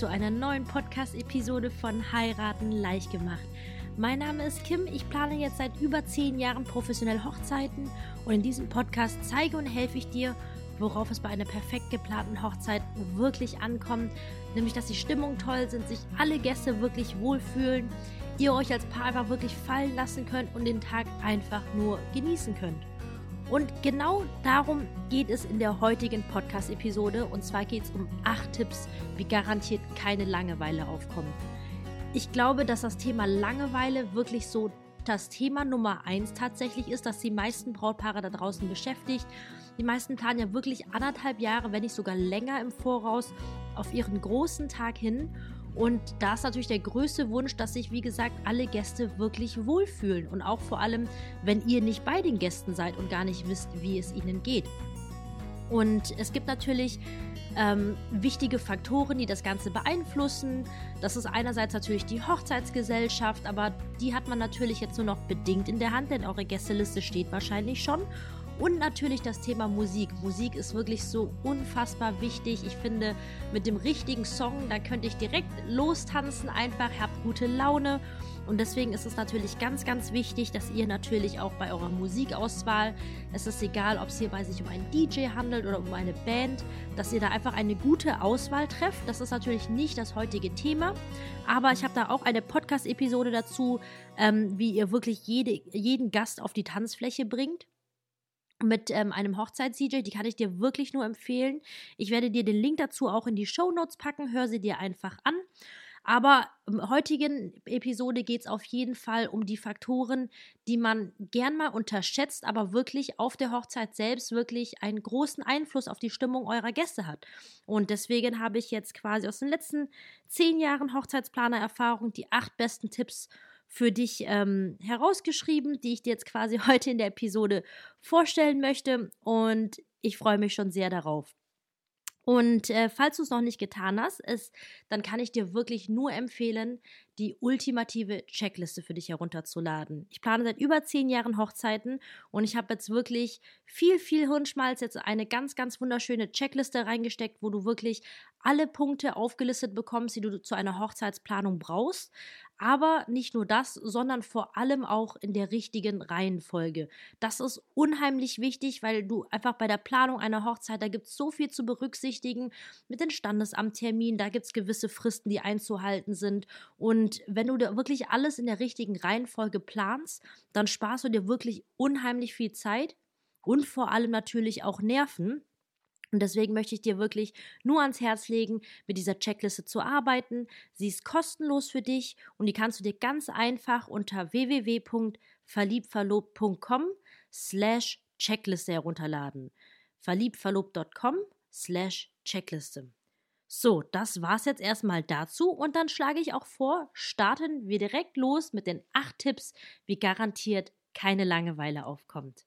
zu einer neuen Podcast-Episode von Heiraten leicht gemacht. Mein Name ist Kim, ich plane jetzt seit über zehn Jahren professionell Hochzeiten und in diesem Podcast zeige und helfe ich dir, worauf es bei einer perfekt geplanten Hochzeit wirklich ankommt, nämlich dass die Stimmung toll sind, sich alle Gäste wirklich wohlfühlen, ihr euch als Paar einfach wirklich fallen lassen könnt und den Tag einfach nur genießen könnt. Und genau darum geht es in der heutigen Podcast-Episode. Und zwar geht es um acht Tipps, wie garantiert keine Langeweile aufkommt. Ich glaube, dass das Thema Langeweile wirklich so das Thema Nummer eins tatsächlich ist, das die meisten Brautpaare da draußen beschäftigt. Die meisten planen ja wirklich anderthalb Jahre, wenn nicht sogar länger im Voraus auf ihren großen Tag hin. Und da ist natürlich der größte Wunsch, dass sich, wie gesagt, alle Gäste wirklich wohlfühlen. Und auch vor allem, wenn ihr nicht bei den Gästen seid und gar nicht wisst, wie es ihnen geht. Und es gibt natürlich ähm, wichtige Faktoren, die das Ganze beeinflussen. Das ist einerseits natürlich die Hochzeitsgesellschaft, aber die hat man natürlich jetzt nur noch bedingt in der Hand, denn eure Gästeliste steht wahrscheinlich schon. Und natürlich das Thema Musik. Musik ist wirklich so unfassbar wichtig. Ich finde, mit dem richtigen Song, da könnte ich direkt lostanzen, einfach, habt gute Laune. Und deswegen ist es natürlich ganz, ganz wichtig, dass ihr natürlich auch bei eurer Musikauswahl, es ist egal, ob es hierbei sich um einen DJ handelt oder um eine Band, dass ihr da einfach eine gute Auswahl trefft. Das ist natürlich nicht das heutige Thema, aber ich habe da auch eine Podcast-Episode dazu, ähm, wie ihr wirklich jede, jeden Gast auf die Tanzfläche bringt mit ähm, einem Hochzeits-DJ. Die kann ich dir wirklich nur empfehlen. Ich werde dir den Link dazu auch in die Show Notes packen. Hör sie dir einfach an. Aber im heutigen Episode geht es auf jeden Fall um die Faktoren, die man gern mal unterschätzt, aber wirklich auf der Hochzeit selbst wirklich einen großen Einfluss auf die Stimmung eurer Gäste hat. Und deswegen habe ich jetzt quasi aus den letzten zehn Jahren Hochzeitsplaner-Erfahrung die acht besten Tipps für dich ähm, herausgeschrieben, die ich dir jetzt quasi heute in der Episode vorstellen möchte. Und ich freue mich schon sehr darauf. Und äh, falls du es noch nicht getan hast, ist, dann kann ich dir wirklich nur empfehlen, die ultimative Checkliste für dich herunterzuladen. Ich plane seit über zehn Jahren Hochzeiten und ich habe jetzt wirklich viel, viel Hirnschmalz, jetzt eine ganz, ganz wunderschöne Checkliste reingesteckt, wo du wirklich alle Punkte aufgelistet bekommst, die du zu einer Hochzeitsplanung brauchst. Aber nicht nur das, sondern vor allem auch in der richtigen Reihenfolge. Das ist unheimlich wichtig, weil du einfach bei der Planung einer Hochzeit, da gibt es so viel zu berücksichtigen mit den Standesamtterminen, da gibt es gewisse Fristen, die einzuhalten sind. Und wenn du da wirklich alles in der richtigen Reihenfolge planst, dann sparst du dir wirklich unheimlich viel Zeit und vor allem natürlich auch Nerven. Und deswegen möchte ich dir wirklich nur ans Herz legen, mit dieser Checkliste zu arbeiten. Sie ist kostenlos für dich und die kannst du dir ganz einfach unter www.verliebtverlobt.com slash Checkliste herunterladen. verliebtverlobt.com slash Checkliste. So, das war's jetzt erstmal dazu und dann schlage ich auch vor, starten wir direkt los mit den acht Tipps, wie garantiert keine Langeweile aufkommt.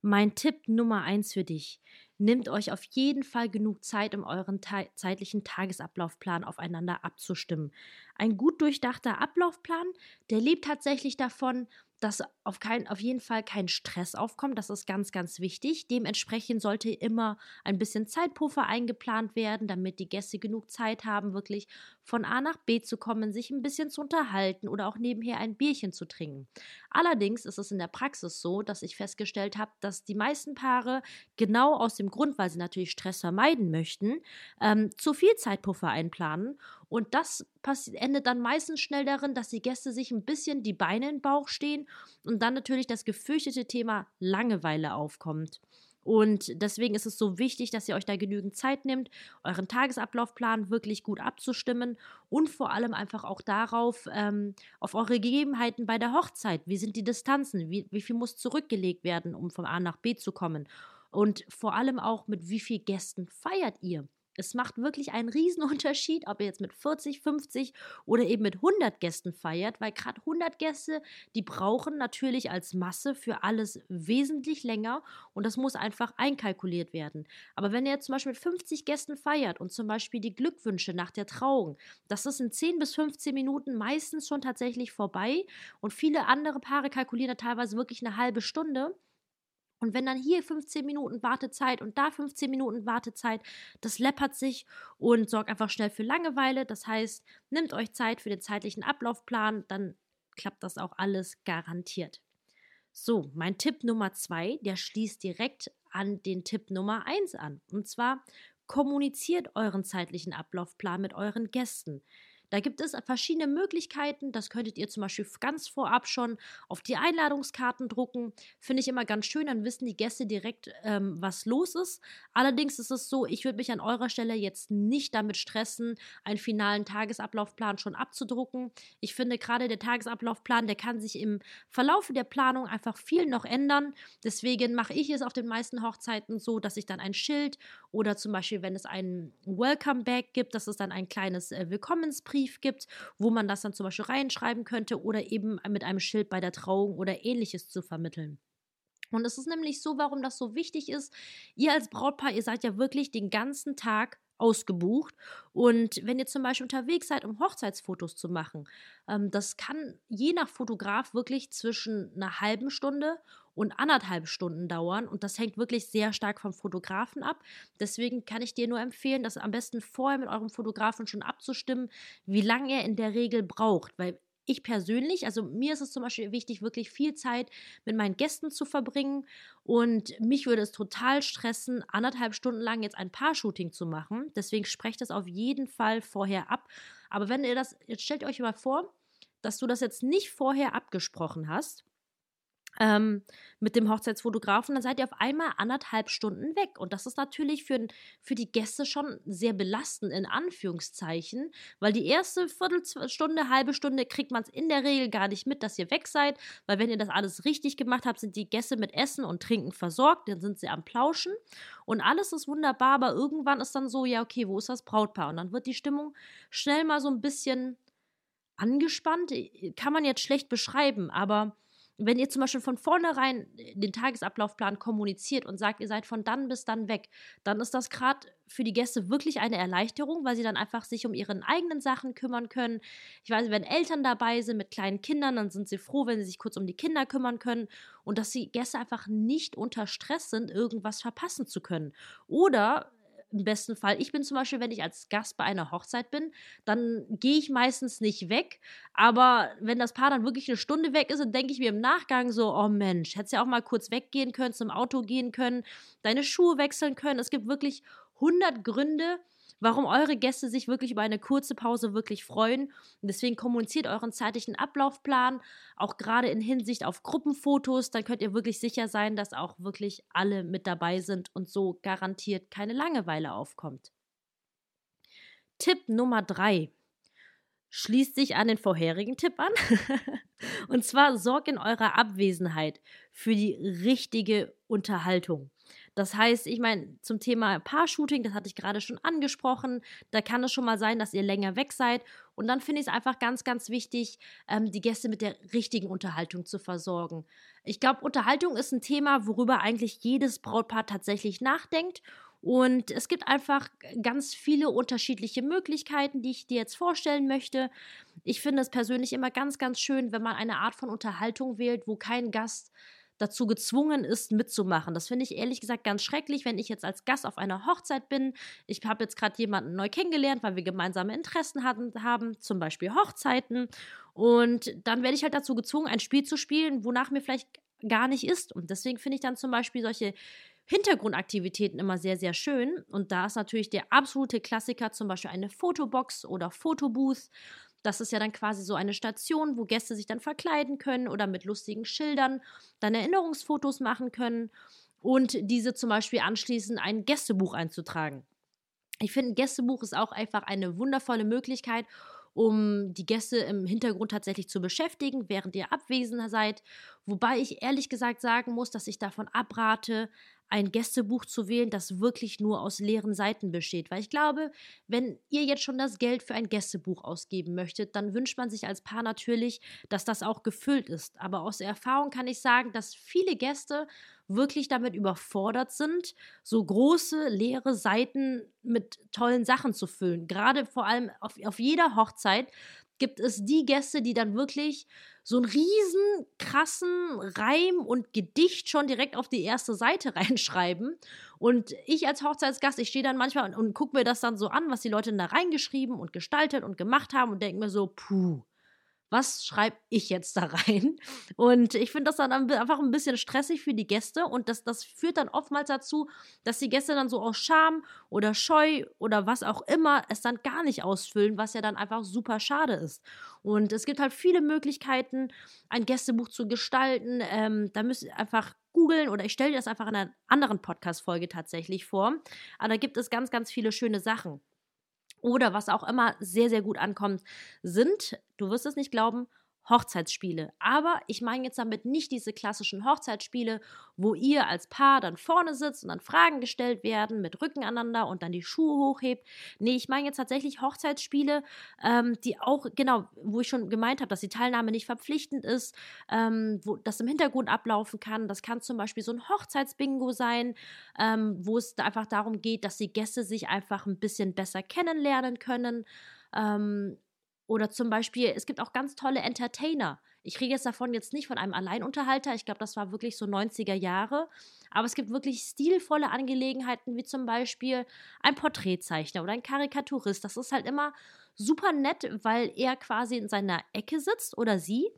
Mein Tipp Nummer eins für dich. Nehmt euch auf jeden Fall genug Zeit, um euren zeitlichen Tagesablaufplan aufeinander abzustimmen. Ein gut durchdachter Ablaufplan, der lebt tatsächlich davon, dass auf, kein, auf jeden Fall kein Stress aufkommt. Das ist ganz, ganz wichtig. Dementsprechend sollte immer ein bisschen Zeitpuffer eingeplant werden, damit die Gäste genug Zeit haben, wirklich von A nach B zu kommen, sich ein bisschen zu unterhalten oder auch nebenher ein Bierchen zu trinken. Allerdings ist es in der Praxis so, dass ich festgestellt habe, dass die meisten Paare genau aus dem Grund, weil sie natürlich Stress vermeiden möchten, ähm, zu viel Zeitpuffer einplanen. Und das endet dann meistens schnell darin, dass die Gäste sich ein bisschen die Beine in den Bauch stehen und dann natürlich das gefürchtete Thema Langeweile aufkommt. Und deswegen ist es so wichtig, dass ihr euch da genügend Zeit nehmt, euren Tagesablaufplan wirklich gut abzustimmen und vor allem einfach auch darauf, ähm, auf eure Gegebenheiten bei der Hochzeit. Wie sind die Distanzen? Wie, wie viel muss zurückgelegt werden, um von A nach B zu kommen? Und vor allem auch, mit wie vielen Gästen feiert ihr? Es macht wirklich einen Riesenunterschied, ob ihr jetzt mit 40, 50 oder eben mit 100 Gästen feiert, weil gerade 100 Gäste, die brauchen natürlich als Masse für alles wesentlich länger und das muss einfach einkalkuliert werden. Aber wenn ihr jetzt zum Beispiel mit 50 Gästen feiert und zum Beispiel die Glückwünsche nach der Trauung, das ist in 10 bis 15 Minuten meistens schon tatsächlich vorbei und viele andere Paare kalkulieren da teilweise wirklich eine halbe Stunde. Und wenn dann hier 15 Minuten Wartezeit und da 15 Minuten Wartezeit, das läppert sich und sorgt einfach schnell für Langeweile. Das heißt, nehmt euch Zeit für den zeitlichen Ablaufplan, dann klappt das auch alles garantiert. So, mein Tipp Nummer zwei, der schließt direkt an den Tipp Nummer eins an. Und zwar kommuniziert euren zeitlichen Ablaufplan mit euren Gästen. Da gibt es verschiedene Möglichkeiten. Das könntet ihr zum Beispiel ganz vorab schon auf die Einladungskarten drucken. Finde ich immer ganz schön. Dann wissen die Gäste direkt, ähm, was los ist. Allerdings ist es so, ich würde mich an eurer Stelle jetzt nicht damit stressen, einen finalen Tagesablaufplan schon abzudrucken. Ich finde gerade der Tagesablaufplan, der kann sich im Verlauf der Planung einfach viel noch ändern. Deswegen mache ich es auf den meisten Hochzeiten so, dass ich dann ein Schild oder zum Beispiel, wenn es einen Welcome Bag gibt, dass es dann ein kleines äh, Willkommensbrief Brief gibt, wo man das dann zum Beispiel reinschreiben könnte oder eben mit einem Schild bei der Trauung oder ähnliches zu vermitteln. Und es ist nämlich so, warum das so wichtig ist. Ihr als Brautpaar, ihr seid ja wirklich den ganzen Tag ausgebucht. Und wenn ihr zum Beispiel unterwegs seid, um Hochzeitsfotos zu machen, ähm, das kann je nach Fotograf wirklich zwischen einer halben Stunde und anderthalb Stunden dauern. Und das hängt wirklich sehr stark vom Fotografen ab. Deswegen kann ich dir nur empfehlen, das am besten vorher mit eurem Fotografen schon abzustimmen, wie lange er in der Regel braucht. Weil ich persönlich, also mir ist es zum Beispiel wichtig, wirklich viel Zeit mit meinen Gästen zu verbringen. Und mich würde es total stressen, anderthalb Stunden lang jetzt ein Paar-Shooting zu machen. Deswegen sprecht das auf jeden Fall vorher ab. Aber wenn ihr das, jetzt stellt euch mal vor, dass du das jetzt nicht vorher abgesprochen hast ähm, mit dem Hochzeitsfotografen, dann seid ihr auf einmal anderthalb Stunden weg. Und das ist natürlich für, für die Gäste schon sehr belastend, in Anführungszeichen, weil die erste Viertelstunde, halbe Stunde kriegt man es in der Regel gar nicht mit, dass ihr weg seid, weil wenn ihr das alles richtig gemacht habt, sind die Gäste mit Essen und Trinken versorgt, dann sind sie am Plauschen und alles ist wunderbar, aber irgendwann ist dann so, ja, okay, wo ist das Brautpaar? Und dann wird die Stimmung schnell mal so ein bisschen angespannt, kann man jetzt schlecht beschreiben, aber wenn ihr zum Beispiel von vornherein den Tagesablaufplan kommuniziert und sagt, ihr seid von dann bis dann weg, dann ist das gerade für die Gäste wirklich eine Erleichterung, weil sie dann einfach sich um ihre eigenen Sachen kümmern können. Ich weiß, wenn Eltern dabei sind mit kleinen Kindern, dann sind sie froh, wenn sie sich kurz um die Kinder kümmern können und dass die Gäste einfach nicht unter Stress sind, irgendwas verpassen zu können. Oder im besten Fall. Ich bin zum Beispiel, wenn ich als Gast bei einer Hochzeit bin, dann gehe ich meistens nicht weg. Aber wenn das Paar dann wirklich eine Stunde weg ist, dann denke ich mir im Nachgang so, oh Mensch, hättest ja auch mal kurz weggehen können, zum Auto gehen können, deine Schuhe wechseln können. Es gibt wirklich 100 Gründe, warum eure Gäste sich wirklich über eine kurze Pause wirklich freuen. Und deswegen kommuniziert euren zeitlichen Ablaufplan, auch gerade in Hinsicht auf Gruppenfotos. Dann könnt ihr wirklich sicher sein, dass auch wirklich alle mit dabei sind und so garantiert keine Langeweile aufkommt. Tipp Nummer drei schließt sich an den vorherigen Tipp an. und zwar sorgt in eurer Abwesenheit für die richtige Unterhaltung. Das heißt, ich meine, zum Thema Paar-Shooting, das hatte ich gerade schon angesprochen, da kann es schon mal sein, dass ihr länger weg seid. Und dann finde ich es einfach ganz, ganz wichtig, ähm, die Gäste mit der richtigen Unterhaltung zu versorgen. Ich glaube, Unterhaltung ist ein Thema, worüber eigentlich jedes Brautpaar tatsächlich nachdenkt. Und es gibt einfach ganz viele unterschiedliche Möglichkeiten, die ich dir jetzt vorstellen möchte. Ich finde es persönlich immer ganz, ganz schön, wenn man eine Art von Unterhaltung wählt, wo kein Gast dazu gezwungen ist, mitzumachen. Das finde ich ehrlich gesagt ganz schrecklich, wenn ich jetzt als Gast auf einer Hochzeit bin. Ich habe jetzt gerade jemanden neu kennengelernt, weil wir gemeinsame Interessen hatten, haben, zum Beispiel Hochzeiten. Und dann werde ich halt dazu gezwungen, ein Spiel zu spielen, wonach mir vielleicht gar nicht ist. Und deswegen finde ich dann zum Beispiel solche Hintergrundaktivitäten immer sehr, sehr schön. Und da ist natürlich der absolute Klassiker zum Beispiel eine Fotobox oder Fotobooth. Das ist ja dann quasi so eine Station, wo Gäste sich dann verkleiden können oder mit lustigen Schildern dann Erinnerungsfotos machen können und diese zum Beispiel anschließend ein Gästebuch einzutragen. Ich finde, ein Gästebuch ist auch einfach eine wundervolle Möglichkeit, um die Gäste im Hintergrund tatsächlich zu beschäftigen, während ihr abwesend seid. Wobei ich ehrlich gesagt sagen muss, dass ich davon abrate, ein Gästebuch zu wählen, das wirklich nur aus leeren Seiten besteht. Weil ich glaube, wenn ihr jetzt schon das Geld für ein Gästebuch ausgeben möchtet, dann wünscht man sich als Paar natürlich, dass das auch gefüllt ist. Aber aus Erfahrung kann ich sagen, dass viele Gäste wirklich damit überfordert sind, so große leere Seiten mit tollen Sachen zu füllen. Gerade vor allem auf, auf jeder Hochzeit gibt es die Gäste, die dann wirklich so einen riesen krassen Reim und Gedicht schon direkt auf die erste Seite reinschreiben. Und ich als Hochzeitsgast, ich stehe dann manchmal und, und gucke mir das dann so an, was die Leute da reingeschrieben und gestaltet und gemacht haben und denke mir so, puh, was schreibe ich jetzt da rein? Und ich finde das dann einfach ein bisschen stressig für die Gäste und das, das führt dann oftmals dazu, dass die Gäste dann so aus Scham oder Scheu oder was auch immer es dann gar nicht ausfüllen, was ja dann einfach super schade ist. Und es gibt halt viele Möglichkeiten, ein Gästebuch zu gestalten. Ähm, da müsst ihr einfach googeln oder ich stelle dir das einfach in einer anderen Podcast-Folge tatsächlich vor. Aber da gibt es ganz, ganz viele schöne Sachen oder was auch immer sehr, sehr gut ankommt, sind, du wirst es nicht glauben, Hochzeitsspiele. Aber ich meine jetzt damit nicht diese klassischen Hochzeitsspiele, wo ihr als Paar dann vorne sitzt und dann Fragen gestellt werden mit Rücken aneinander und dann die Schuhe hochhebt. Nee, ich meine jetzt tatsächlich Hochzeitsspiele, ähm, die auch, genau, wo ich schon gemeint habe, dass die Teilnahme nicht verpflichtend ist, ähm, wo das im Hintergrund ablaufen kann. Das kann zum Beispiel so ein Hochzeitsbingo sein, ähm, wo es einfach darum geht, dass die Gäste sich einfach ein bisschen besser kennenlernen können. Oder zum Beispiel, es gibt auch ganz tolle Entertainer. Ich rede jetzt davon jetzt nicht von einem Alleinunterhalter. Ich glaube, das war wirklich so 90er Jahre. Aber es gibt wirklich stilvolle Angelegenheiten, wie zum Beispiel ein Porträtzeichner oder ein Karikaturist. Das ist halt immer super nett, weil er quasi in seiner Ecke sitzt oder sie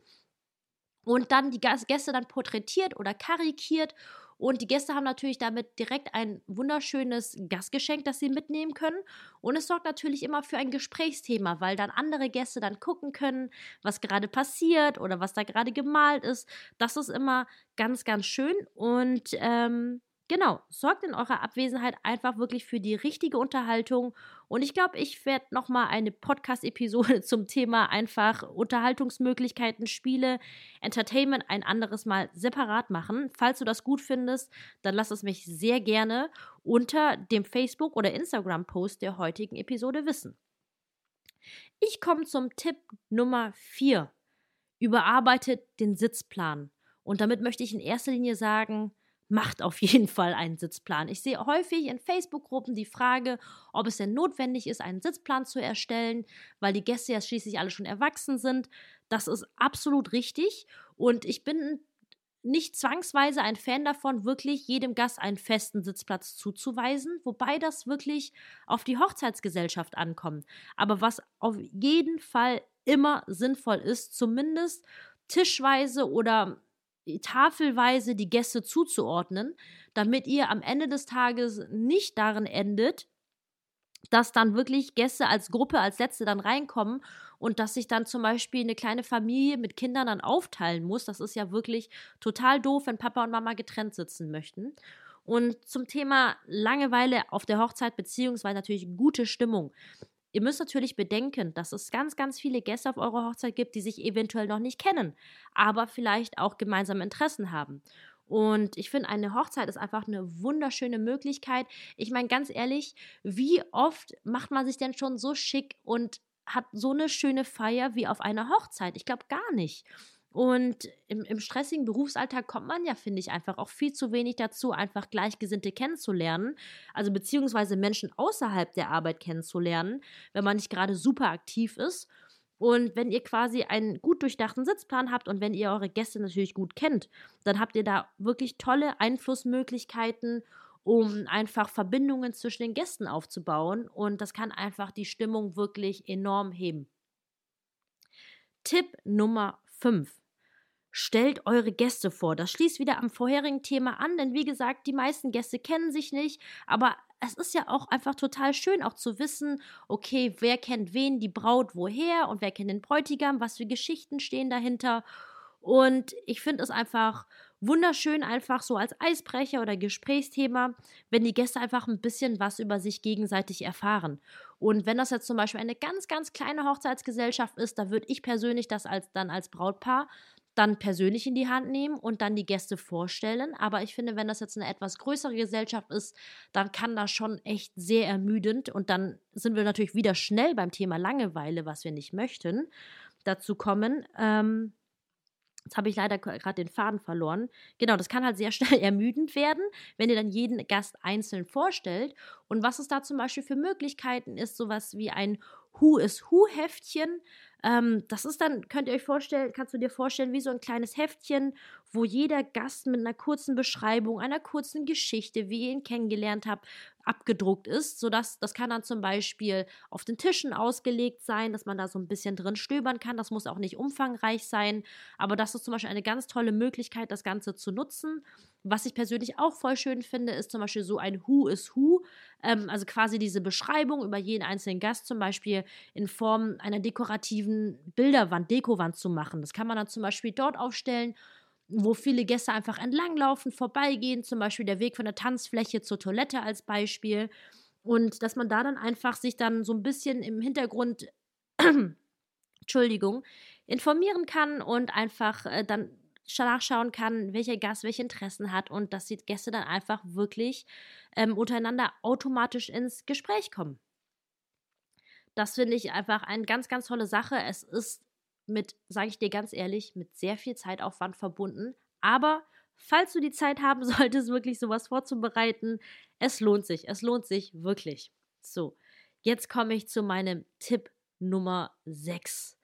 und dann die Gäste dann porträtiert oder karikiert und die Gäste haben natürlich damit direkt ein wunderschönes Gastgeschenk, das sie mitnehmen können. Und es sorgt natürlich immer für ein Gesprächsthema, weil dann andere Gäste dann gucken können, was gerade passiert oder was da gerade gemalt ist. Das ist immer ganz, ganz schön. Und ähm, Genau, sorgt in eurer Abwesenheit einfach wirklich für die richtige Unterhaltung. Und ich glaube, ich werde nochmal eine Podcast-Episode zum Thema einfach Unterhaltungsmöglichkeiten, Spiele, Entertainment ein anderes Mal separat machen. Falls du das gut findest, dann lass es mich sehr gerne unter dem Facebook- oder Instagram-Post der heutigen Episode wissen. Ich komme zum Tipp Nummer 4. Überarbeitet den Sitzplan. Und damit möchte ich in erster Linie sagen, macht auf jeden Fall einen Sitzplan. Ich sehe häufig in Facebook-Gruppen die Frage, ob es denn notwendig ist, einen Sitzplan zu erstellen, weil die Gäste ja schließlich alle schon erwachsen sind. Das ist absolut richtig und ich bin nicht zwangsweise ein Fan davon, wirklich jedem Gast einen festen Sitzplatz zuzuweisen, wobei das wirklich auf die Hochzeitsgesellschaft ankommt. Aber was auf jeden Fall immer sinnvoll ist, zumindest tischweise oder tafelweise die Gäste zuzuordnen, damit ihr am Ende des Tages nicht darin endet, dass dann wirklich Gäste als Gruppe als Letzte dann reinkommen und dass sich dann zum Beispiel eine kleine Familie mit Kindern dann aufteilen muss. Das ist ja wirklich total doof, wenn Papa und Mama getrennt sitzen möchten. Und zum Thema Langeweile auf der Hochzeit, beziehungsweise natürlich gute Stimmung. Ihr müsst natürlich bedenken, dass es ganz, ganz viele Gäste auf eurer Hochzeit gibt, die sich eventuell noch nicht kennen, aber vielleicht auch gemeinsame Interessen haben. Und ich finde, eine Hochzeit ist einfach eine wunderschöne Möglichkeit. Ich meine, ganz ehrlich, wie oft macht man sich denn schon so schick und hat so eine schöne Feier wie auf einer Hochzeit? Ich glaube gar nicht. Und im, im stressigen Berufsalltag kommt man ja, finde ich, einfach auch viel zu wenig dazu, einfach Gleichgesinnte kennenzulernen. Also beziehungsweise Menschen außerhalb der Arbeit kennenzulernen, wenn man nicht gerade super aktiv ist. Und wenn ihr quasi einen gut durchdachten Sitzplan habt und wenn ihr eure Gäste natürlich gut kennt, dann habt ihr da wirklich tolle Einflussmöglichkeiten, um einfach Verbindungen zwischen den Gästen aufzubauen. Und das kann einfach die Stimmung wirklich enorm heben. Tipp Nummer 5. Stellt eure Gäste vor. Das schließt wieder am vorherigen Thema an, denn wie gesagt, die meisten Gäste kennen sich nicht, aber es ist ja auch einfach total schön, auch zu wissen, okay, wer kennt wen, die Braut woher und wer kennt den Bräutigam, was für Geschichten stehen dahinter. Und ich finde es einfach wunderschön, einfach so als Eisbrecher oder Gesprächsthema, wenn die Gäste einfach ein bisschen was über sich gegenseitig erfahren. Und wenn das jetzt zum Beispiel eine ganz, ganz kleine Hochzeitsgesellschaft ist, da würde ich persönlich das als, dann als Brautpaar dann persönlich in die Hand nehmen und dann die Gäste vorstellen. Aber ich finde, wenn das jetzt eine etwas größere Gesellschaft ist, dann kann das schon echt sehr ermüdend und dann sind wir natürlich wieder schnell beim Thema Langeweile, was wir nicht möchten, dazu kommen. Ähm, Jetzt habe ich leider gerade den Faden verloren. Genau, das kann halt sehr schnell ermüdend werden, wenn ihr dann jeden Gast einzeln vorstellt. Und was es da zum Beispiel für Möglichkeiten ist, sowas wie ein Who is Who Heftchen. Ähm, das ist dann, könnt ihr euch vorstellen, kannst du dir vorstellen, wie so ein kleines Heftchen, wo jeder Gast mit einer kurzen Beschreibung, einer kurzen Geschichte, wie ihr ihn kennengelernt habt, abgedruckt ist, sodass das kann dann zum Beispiel auf den Tischen ausgelegt sein, dass man da so ein bisschen drin stöbern kann. Das muss auch nicht umfangreich sein, aber das ist zum Beispiel eine ganz tolle Möglichkeit, das Ganze zu nutzen. Was ich persönlich auch voll schön finde, ist zum Beispiel so ein Who is Who, ähm, also quasi diese Beschreibung über jeden einzelnen Gast zum Beispiel in Form einer dekorativen Bilderwand, Dekowand zu machen. Das kann man dann zum Beispiel dort aufstellen wo viele Gäste einfach entlanglaufen, vorbeigehen, zum Beispiel der Weg von der Tanzfläche zur Toilette als Beispiel. Und dass man da dann einfach sich dann so ein bisschen im Hintergrund, Entschuldigung, informieren kann und einfach äh, dann nachschauen kann, welcher Gast welche Interessen hat und dass die Gäste dann einfach wirklich ähm, untereinander automatisch ins Gespräch kommen. Das finde ich einfach eine ganz, ganz tolle Sache. Es ist mit, sage ich dir ganz ehrlich, mit sehr viel Zeitaufwand verbunden. Aber falls du die Zeit haben solltest, wirklich sowas vorzubereiten, es lohnt sich. Es lohnt sich wirklich. So, jetzt komme ich zu meinem Tipp Nummer 6.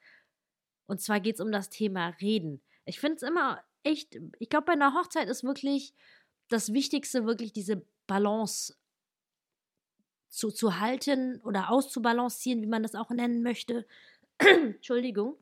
Und zwar geht es um das Thema Reden. Ich finde es immer echt, ich glaube, bei einer Hochzeit ist wirklich das Wichtigste, wirklich diese Balance zu, zu halten oder auszubalancieren, wie man das auch nennen möchte. Entschuldigung.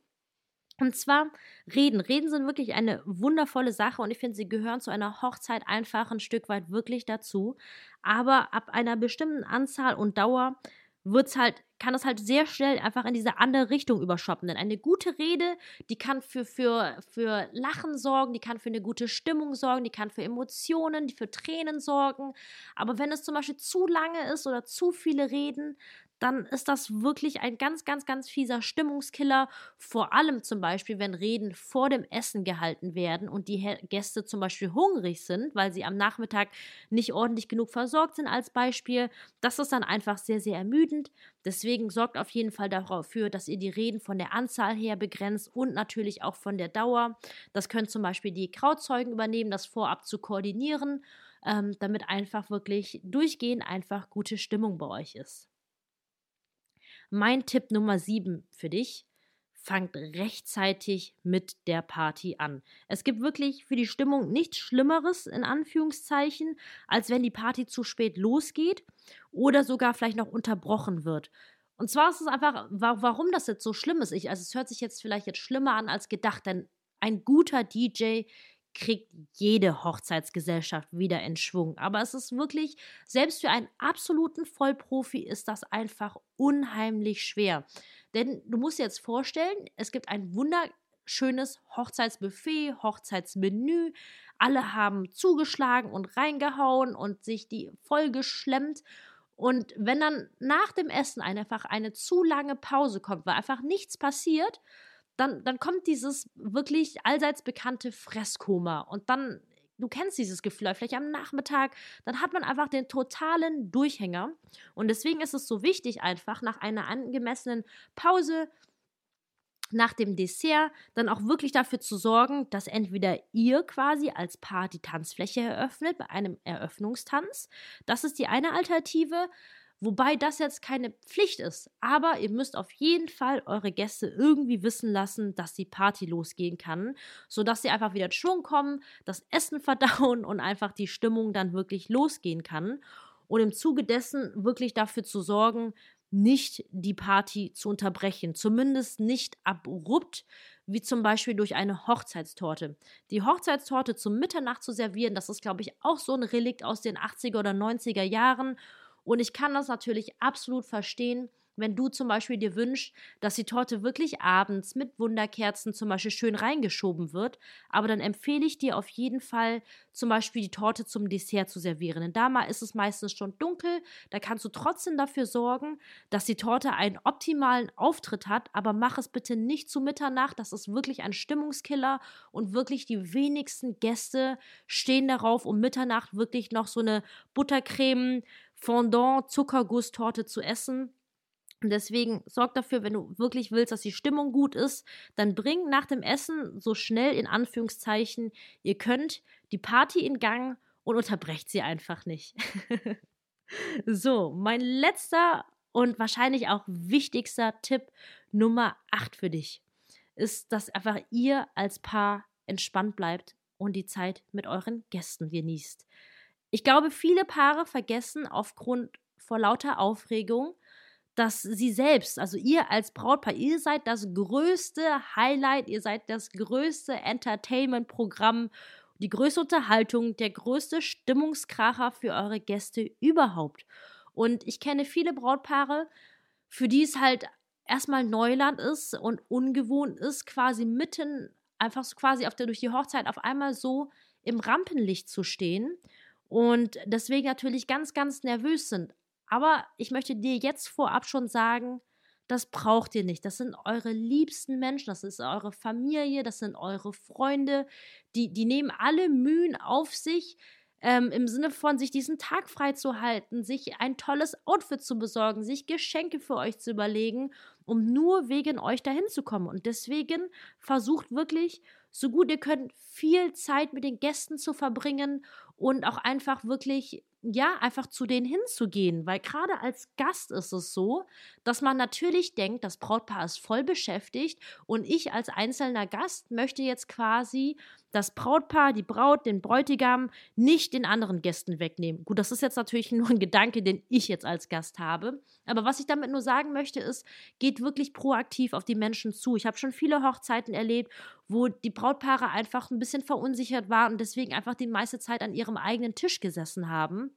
Und zwar Reden. Reden sind wirklich eine wundervolle Sache und ich finde, sie gehören zu einer Hochzeit einfach ein Stück weit wirklich dazu. Aber ab einer bestimmten Anzahl und Dauer wird's halt, kann es halt sehr schnell einfach in diese andere Richtung überschoppen. Denn eine gute Rede, die kann für, für, für Lachen sorgen, die kann für eine gute Stimmung sorgen, die kann für Emotionen, die für Tränen sorgen. Aber wenn es zum Beispiel zu lange ist oder zu viele Reden, dann ist das wirklich ein ganz, ganz, ganz fieser Stimmungskiller. Vor allem zum Beispiel, wenn Reden vor dem Essen gehalten werden und die Gäste zum Beispiel hungrig sind, weil sie am Nachmittag nicht ordentlich genug versorgt sind als Beispiel. Das ist dann einfach sehr, sehr ermüdend. Deswegen sorgt auf jeden Fall dafür, dass ihr die Reden von der Anzahl her begrenzt und natürlich auch von der Dauer. Das können zum Beispiel die Krauzeugen übernehmen, das vorab zu koordinieren, ähm, damit einfach wirklich durchgehend einfach gute Stimmung bei euch ist. Mein Tipp Nummer 7 für dich. Fangt rechtzeitig mit der Party an. Es gibt wirklich für die Stimmung nichts Schlimmeres, in Anführungszeichen, als wenn die Party zu spät losgeht oder sogar vielleicht noch unterbrochen wird. Und zwar ist es einfach, warum das jetzt so schlimm ist. Ich, also es hört sich jetzt vielleicht jetzt schlimmer an als gedacht, denn ein guter DJ kriegt jede Hochzeitsgesellschaft wieder in Schwung. Aber es ist wirklich, selbst für einen absoluten Vollprofi ist das einfach unheimlich schwer. Denn du musst dir jetzt vorstellen, es gibt ein wunderschönes Hochzeitsbuffet, Hochzeitsmenü. Alle haben zugeschlagen und reingehauen und sich die voll geschlemmt. Und wenn dann nach dem Essen einfach eine zu lange Pause kommt, weil einfach nichts passiert, dann, dann kommt dieses wirklich allseits bekannte Fresskoma und dann, du kennst dieses Gefühl, vielleicht am Nachmittag, dann hat man einfach den totalen Durchhänger und deswegen ist es so wichtig einfach nach einer angemessenen Pause nach dem Dessert dann auch wirklich dafür zu sorgen, dass entweder ihr quasi als Paar die Tanzfläche eröffnet bei einem Eröffnungstanz. Das ist die eine Alternative. Wobei das jetzt keine Pflicht ist. Aber ihr müsst auf jeden Fall eure Gäste irgendwie wissen lassen, dass die Party losgehen kann, sodass sie einfach wieder in Schwung kommen, das Essen verdauen und einfach die Stimmung dann wirklich losgehen kann. Und im Zuge dessen wirklich dafür zu sorgen, nicht die Party zu unterbrechen. Zumindest nicht abrupt, wie zum Beispiel durch eine Hochzeitstorte. Die Hochzeitstorte zum Mitternacht zu servieren, das ist, glaube ich, auch so ein Relikt aus den 80er oder 90er Jahren. Und ich kann das natürlich absolut verstehen, wenn du zum Beispiel dir wünschst, dass die Torte wirklich abends mit Wunderkerzen zum Beispiel schön reingeschoben wird, aber dann empfehle ich dir auf jeden Fall zum Beispiel die Torte zum Dessert zu servieren. Denn da ist es meistens schon dunkel, da kannst du trotzdem dafür sorgen, dass die Torte einen optimalen Auftritt hat, aber mach es bitte nicht zu Mitternacht, das ist wirklich ein Stimmungskiller. Und wirklich die wenigsten Gäste stehen darauf, um Mitternacht wirklich noch so eine Buttercreme, Fondant, Zuckergusstorte zu essen und deswegen sorg dafür, wenn du wirklich willst, dass die Stimmung gut ist, dann bring nach dem Essen so schnell in Anführungszeichen ihr könnt die Party in Gang und unterbrecht sie einfach nicht. so, mein letzter Und wahrscheinlich auch wichtigster Tipp Nummer 8 für dich ist, dass einfach ihr als Paar entspannt bleibt und die Zeit mit euren Gästen genießt. Ich glaube, viele Paare vergessen aufgrund vor lauter Aufregung, dass sie selbst, also ihr als Brautpaar, ihr seid das größte Highlight, ihr seid das größte Entertainment-Programm, die größte Unterhaltung, der größte Stimmungskracher für eure Gäste überhaupt. Und ich kenne viele Brautpaare, für die es halt erstmal Neuland ist und ungewohnt ist, quasi mitten, einfach so quasi auf der, durch die Hochzeit auf einmal so im Rampenlicht zu stehen und deswegen natürlich ganz, ganz nervös sind. Aber ich möchte dir jetzt vorab schon sagen, das braucht ihr nicht. Das sind eure liebsten Menschen, das ist eure Familie, das sind eure Freunde. Die, die nehmen alle Mühen auf sich, ähm, im Sinne von sich diesen Tag freizuhalten, sich ein tolles Outfit zu besorgen, sich Geschenke für euch zu überlegen, um nur wegen euch dahin zu kommen. Und deswegen versucht wirklich, so gut ihr könnt, viel Zeit mit den Gästen zu verbringen und auch einfach wirklich ja, einfach zu denen hinzugehen, weil gerade als Gast ist es so, dass man natürlich denkt, das Brautpaar ist voll beschäftigt und ich als einzelner Gast möchte jetzt quasi das Brautpaar, die Braut, den Bräutigam nicht den anderen Gästen wegnehmen. Gut, das ist jetzt natürlich nur ein Gedanke, den ich jetzt als Gast habe. Aber was ich damit nur sagen möchte, ist, geht wirklich proaktiv auf die Menschen zu. Ich habe schon viele Hochzeiten erlebt, wo die Brautpaare einfach ein bisschen verunsichert waren und deswegen einfach die meiste Zeit an ihrem eigenen Tisch gesessen haben.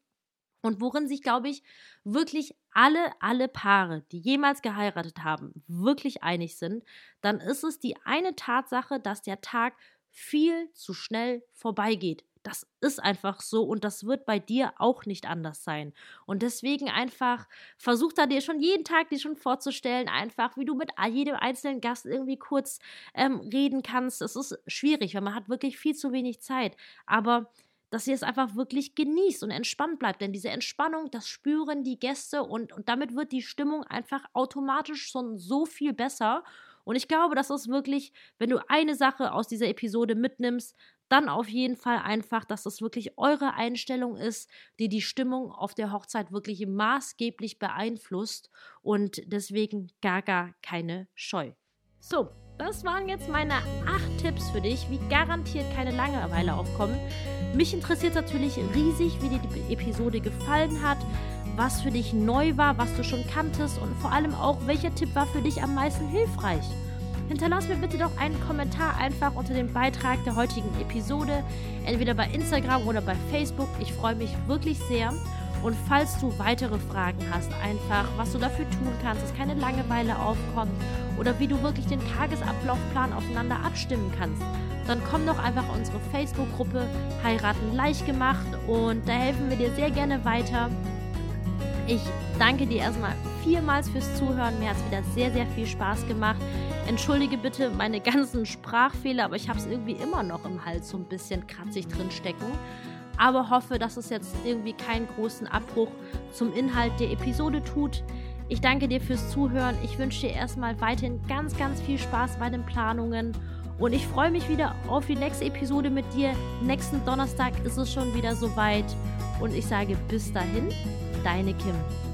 Und worin sich, glaube ich, wirklich alle, alle Paare, die jemals geheiratet haben, wirklich einig sind, dann ist es die eine Tatsache, dass der Tag viel zu schnell vorbeigeht. Das ist einfach so und das wird bei dir auch nicht anders sein. Und deswegen einfach versuch da dir schon jeden Tag dir schon vorzustellen, einfach wie du mit jedem einzelnen Gast irgendwie kurz ähm, reden kannst. Es ist schwierig, weil man hat wirklich viel zu wenig Zeit. Aber dass ihr es einfach wirklich genießt und entspannt bleibt. Denn diese Entspannung, das spüren die Gäste und, und damit wird die Stimmung einfach automatisch schon so viel besser. Und ich glaube, das ist wirklich, wenn du eine Sache aus dieser Episode mitnimmst, dann auf jeden Fall einfach, dass das wirklich eure Einstellung ist, die die Stimmung auf der Hochzeit wirklich maßgeblich beeinflusst und deswegen gar, gar keine Scheu. So, das waren jetzt meine acht Tipps für dich, wie garantiert keine Langeweile aufkommen. Mich interessiert natürlich riesig, wie dir die Episode gefallen hat, was für dich neu war, was du schon kanntest und vor allem auch, welcher Tipp war für dich am meisten hilfreich. Hinterlass mir bitte doch einen Kommentar einfach unter dem Beitrag der heutigen Episode, entweder bei Instagram oder bei Facebook. Ich freue mich wirklich sehr. Und falls du weitere Fragen hast, einfach, was du dafür tun kannst, dass keine Langeweile aufkommt oder wie du wirklich den Tagesablaufplan aufeinander abstimmen kannst, dann komm doch einfach in unsere Facebook-Gruppe Heiraten leicht gemacht und da helfen wir dir sehr gerne weiter. Ich danke dir erstmal vielmals fürs Zuhören. Mir hat es wieder sehr, sehr viel Spaß gemacht. Entschuldige bitte meine ganzen Sprachfehler, aber ich habe es irgendwie immer noch im Hals so ein bisschen kratzig drin stecken aber hoffe, dass es jetzt irgendwie keinen großen Abbruch zum Inhalt der Episode tut. Ich danke dir fürs Zuhören. Ich wünsche dir erstmal weiterhin ganz, ganz viel Spaß bei den Planungen. Und ich freue mich wieder auf die nächste Episode mit dir. Nächsten Donnerstag ist es schon wieder soweit. Und ich sage bis dahin, deine Kim.